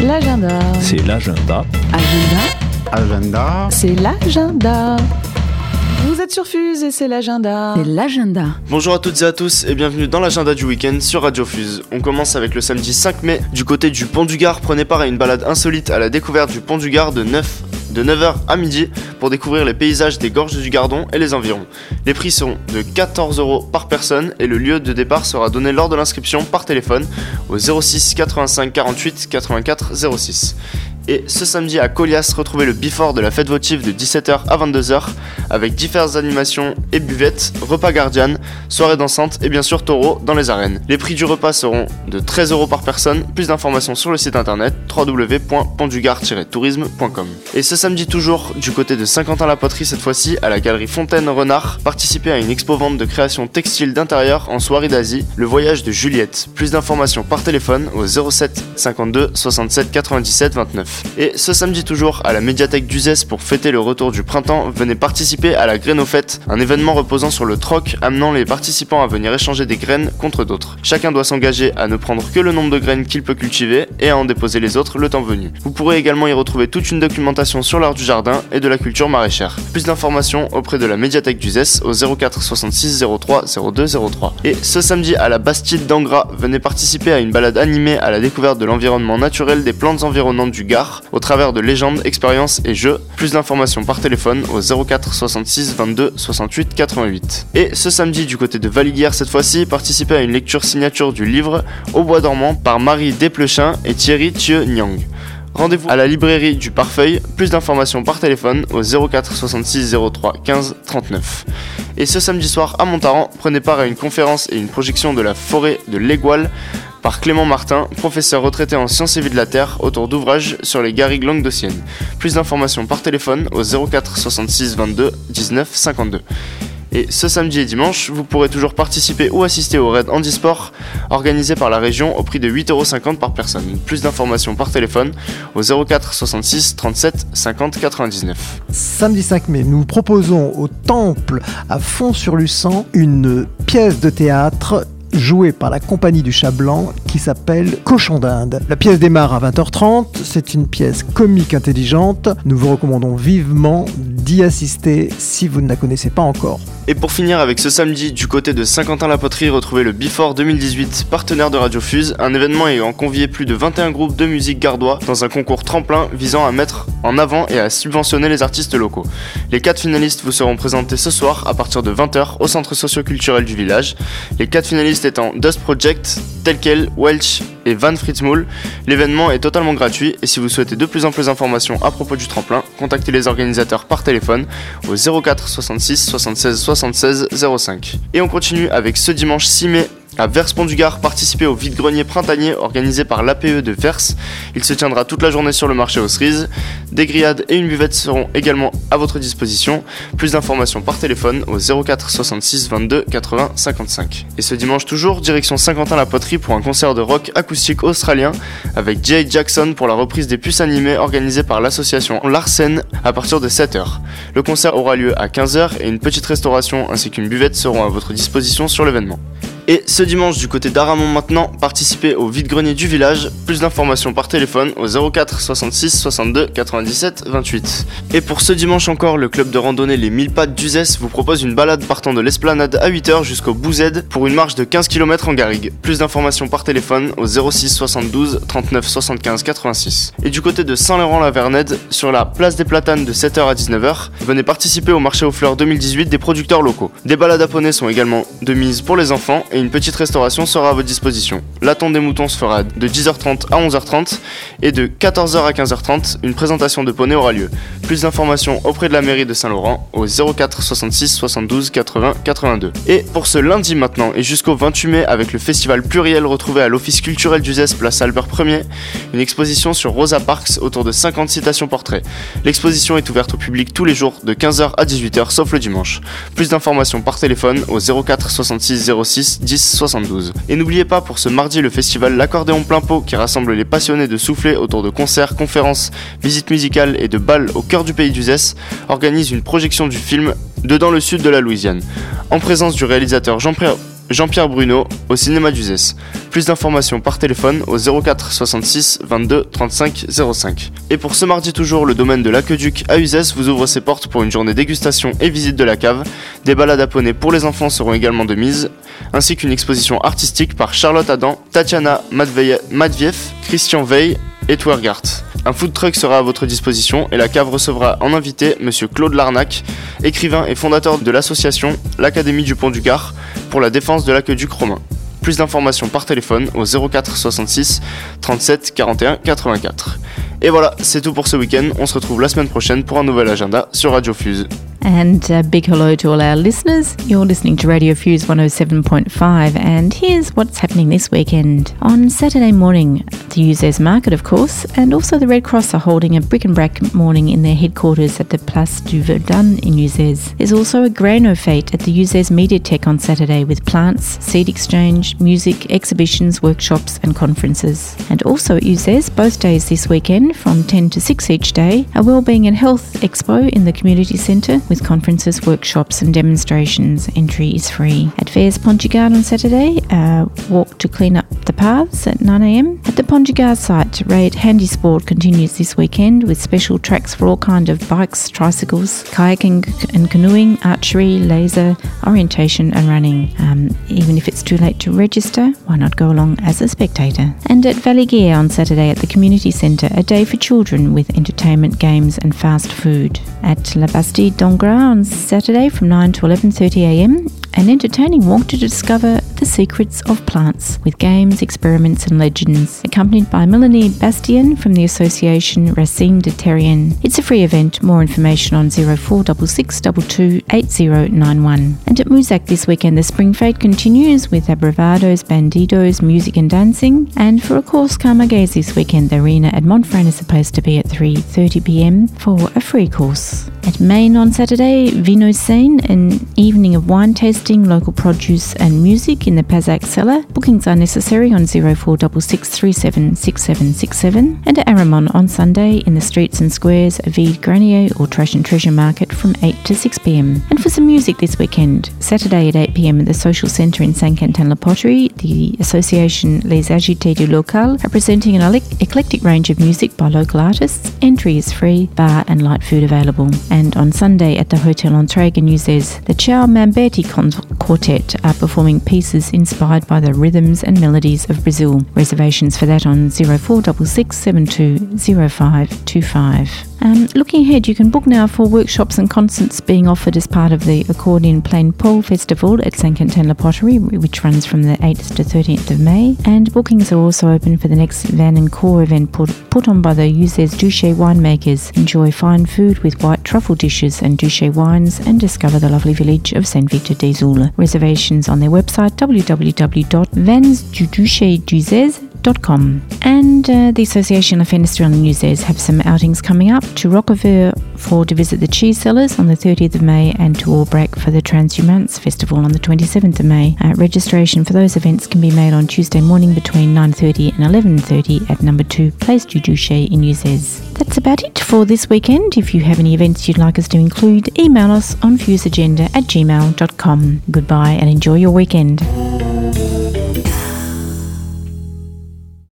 L'agenda. C'est l'agenda. Agenda. Agenda. C'est l'agenda. Vous êtes sur Fuse et c'est l'agenda. C'est l'agenda. Bonjour à toutes et à tous et bienvenue dans l'agenda du week-end sur Radio Fuse. On commence avec le samedi 5 mai. Du côté du Pont du Gard, prenez part à une balade insolite à la découverte du Pont du Gard de 9 de 9h à midi pour découvrir les paysages des gorges du Gardon et les environs. Les prix seront de 14 euros par personne et le lieu de départ sera donné lors de l'inscription par téléphone au 06 85 48 84 06. Et ce samedi à Colias, retrouvez le before de la fête votive de 17h à 22h avec diverses animations et buvettes, repas gardian, soirée dansante et bien sûr taureau dans les arènes. Les prix du repas seront de 13 euros par personne. Plus d'informations sur le site internet www.pontdugard-tourisme.com. Et ce samedi toujours, du côté de Saint-Quentin-la-Poterie cette fois-ci, à la galerie Fontaine Renard, participez à une expo-vente de création textile d'intérieur en soirée d'Asie, le voyage de Juliette. Plus d'informations par téléphone au 07 52 67 97 29. Et ce samedi toujours, à la médiathèque d'Uzès pour fêter le retour du printemps, venez participer à la graine aux fêtes, un événement reposant sur le troc amenant les participants à venir échanger des graines contre d'autres. Chacun doit s'engager à ne prendre que le nombre de graines qu'il peut cultiver et à en déposer les autres le temps venu. Vous pourrez également y retrouver toute une documentation sur l'art du jardin et de la culture maraîchère. Plus d'informations auprès de la médiathèque d'Uzès au 04 66 03 02 03. Et ce samedi à la Bastide d'Angra, venez participer à une balade animée à la découverte de l'environnement naturel des plantes environnantes du Gard au travers de légendes, expériences et jeux. Plus d'informations par téléphone au 04 66 22 68 88. Et ce samedi du côté de Valiguière cette fois-ci, participez à une lecture signature du livre Au bois dormant par Marie Desplechin et Thierry Thieu Nyang. Rendez-vous à la librairie du Parfeuille, plus d'informations par téléphone au 04 66 03 15 39. Et ce samedi soir à Montaran, prenez part à une conférence et une projection de la forêt de l'Égoile par Clément Martin, professeur retraité en sciences et vie de la Terre, autour d'ouvrages sur les garrigues languedociennes. Plus d'informations par téléphone au 04 66 22 19 52. Et ce samedi et dimanche, vous pourrez toujours participer ou assister au raid handisport organisé par la région au prix de 8,50€ par personne. Plus d'informations par téléphone au 04 66 37 50 99. Samedi 5 mai, nous proposons au Temple à Font-sur-Luçan une pièce de théâtre jouée par la compagnie du Chat Blanc qui s'appelle Cochon d'Inde. La pièce démarre à 20h30, c'est une pièce comique intelligente. Nous vous recommandons vivement d'y assister si vous ne la connaissez pas encore. Et pour finir avec ce samedi, du côté de Saint-Quentin-la-Poterie, retrouvez le Before 2018, partenaire de Radio Fuse, un événement ayant convié plus de 21 groupes de musique gardois dans un concours tremplin visant à mettre en avant et à subventionner les artistes locaux. Les quatre finalistes vous seront présentés ce soir à partir de 20h au centre socio-culturel du village. Les quatre finalistes étant Dust Project, Telkel, Welch et Van Fritzmoul. L'événement est totalement gratuit et si vous souhaitez de plus en plus d'informations à propos du tremplin, contactez les organisateurs par téléphone au 04 66 76 76 05. Et on continue avec ce dimanche 6 mai à Vers-Pont-du-Gard, participez au vide-grenier printanier organisé par l'APE de Vers. Il se tiendra toute la journée sur le marché aux cerises. Des grillades et une buvette seront également à votre disposition. Plus d'informations par téléphone au 04 66 22 80 55. Et ce dimanche toujours, direction Saint-Quentin-la-Poterie pour un concert de rock acoustique australien avec Jay Jackson pour la reprise des puces animées organisée par l'association Larsen à partir de 7h. Le concert aura lieu à 15h et une petite restauration ainsi qu'une buvette seront à votre disposition sur l'événement. Et ce dimanche, du côté d'Aramon maintenant, participez au vide-grenier du village. Plus d'informations par téléphone au 04 66 62 97 28. Et pour ce dimanche encore, le club de randonnée Les 1000 Pattes d'Uzès vous propose une balade partant de l'esplanade à 8h jusqu'au Bouzed pour une marche de 15 km en garrigue. Plus d'informations par téléphone au 06 72 39 75 86. Et du côté de Saint-Laurent-la-Vernède, sur la place des Platanes de 7h à 19h, venez participer au marché aux fleurs 2018 des producteurs locaux. Des balades à poney sont également de mise pour les enfants et une petite restauration sera à votre disposition. L'attente des moutons se fera de 10h30 à 11h30 et de 14h à 15h30, une présentation de poney aura lieu. Plus d'informations auprès de la mairie de Saint-Laurent au 04 66 72 80 82. Et pour ce lundi maintenant et jusqu'au 28 mai avec le festival pluriel retrouvé à l'Office culturel d'Uzès place Albert 1er, une exposition sur Rosa Parks autour de 50 citations portraits. L'exposition est ouverte au public tous les jours de 15h à 18h sauf le dimanche. Plus d'informations par téléphone au 04 66 06 10 72. Et n'oubliez pas pour ce mardi le festival L'accordéon plein pot qui rassemble les passionnés de souffler autour de concerts, conférences, visites musicales et de balles au cœur du pays d'Uzès organise une projection du film Dedans le sud de la Louisiane. En présence du réalisateur Jean-Pierre Jean-Pierre Bruno au cinéma d'Uzès. Plus d'informations par téléphone au 04 66 22 35 05. Et pour ce mardi toujours, le domaine de l'Aqueduc à Uzès vous ouvre ses portes pour une journée dégustation et visite de la cave. Des balades à poney pour les enfants seront également de mise, ainsi qu'une exposition artistique par Charlotte Adam, Tatiana Madviev, Christian Veil et Twergart. Un food truck sera à votre disposition et la cave recevra en invité Monsieur Claude Larnac, écrivain et fondateur de l'association l'Académie du Pont du Gard pour la défense de l'aqueduc romain. Plus d'informations par téléphone au 04 66 37 41 84. Et voilà, c'est tout pour ce week-end. On se retrouve la semaine prochaine pour un nouvel agenda sur Radio Fuse. And a big hello to all our listeners. You're listening to Radio Fuse 107.5, and here's what's happening this weekend. On Saturday morning, the Uzes Market, of course, and also the Red Cross are holding a bric and brac morning in their headquarters at the Place du Verdun in Uzes. There's also a Grano Fete at the Uzes Mediatek on Saturday with plants, seed exchange, music, exhibitions, workshops, and conferences. And also at Uzes, both days this weekend from 10 to 6 each day, a Wellbeing and Health Expo in the Community Centre with conferences, workshops, and demonstrations. Entry is free. At Fairs Ponchigard on Saturday, a walk to clean up the paths at 9am. At the Ponchigard site, Raid Handy Sport continues this weekend with special tracks for all kind of bikes, tricycles, kayaking and canoeing, archery, laser, orientation, and running. Um, even if it's too late to register, why not go along as a spectator? And at Valley Gear on Saturday at the Community Centre, a day for children with entertainment, games, and fast food. At La Bastide d'Angers, on Saturday from 9 to 11.30am an entertaining walk to discover the secrets of plants with games, experiments, and legends, accompanied by Melanie Bastien from the Association Racine de Terrien. It's a free event. More information on 0466228091. And at Muzak this weekend, the Spring Fete continues with Abravados, Bandidos, music and dancing. And for a course, Karmagaze this weekend, the arena at Montfran is supposed to be at 3.30pm for a free course. At Maine on Saturday, Vino Sane, an evening of wine tasting, local produce and music in the Pazak cellar. Bookings are necessary on 0466376767 and at Aramon on Sunday in the streets and squares, of Vide Granier or Trash and Treasure Market from 8 to 6pm. And for some music this weekend, Saturday at 8pm at the Social Centre in Saint Quentin La Poterie, the Association Les Agités du Local are presenting an eclectic range of music by local artists. Entry is free, bar and light food available. And on Sunday at the Hotel Entregue in Uzes, the Ciao Mamberti Quartet are performing pieces inspired by the rhythms and melodies of Brazil. Reservations for that on 0466 720525. Um, looking ahead, you can book now for workshops and concerts being offered as part of the Accordion Plain Pole Festival at St. Quentin La Poterie, which runs from the 8th to 13th of May. And bookings are also open for the next Van and Core event put, put on by the Uzes Duché winemakers. Enjoy fine food with white truffle dishes and Duché wines and discover the lovely village of Saint Victor des Oules. Reservations on their website and uh, the Association of and Uzes have some outings coming up to Rockavert for to visit the cheese sellers on the 30th of May and to Albrecht for the Transhumance Festival on the 27th of May. Uh, registration for those events can be made on Tuesday morning between 9.30 and 11.30 at number 2 Place du Duché in Uzes. That's about it for this weekend. If you have any events you'd like us to include, email us on fuseagenda at gmail.com. Goodbye and enjoy your weekend.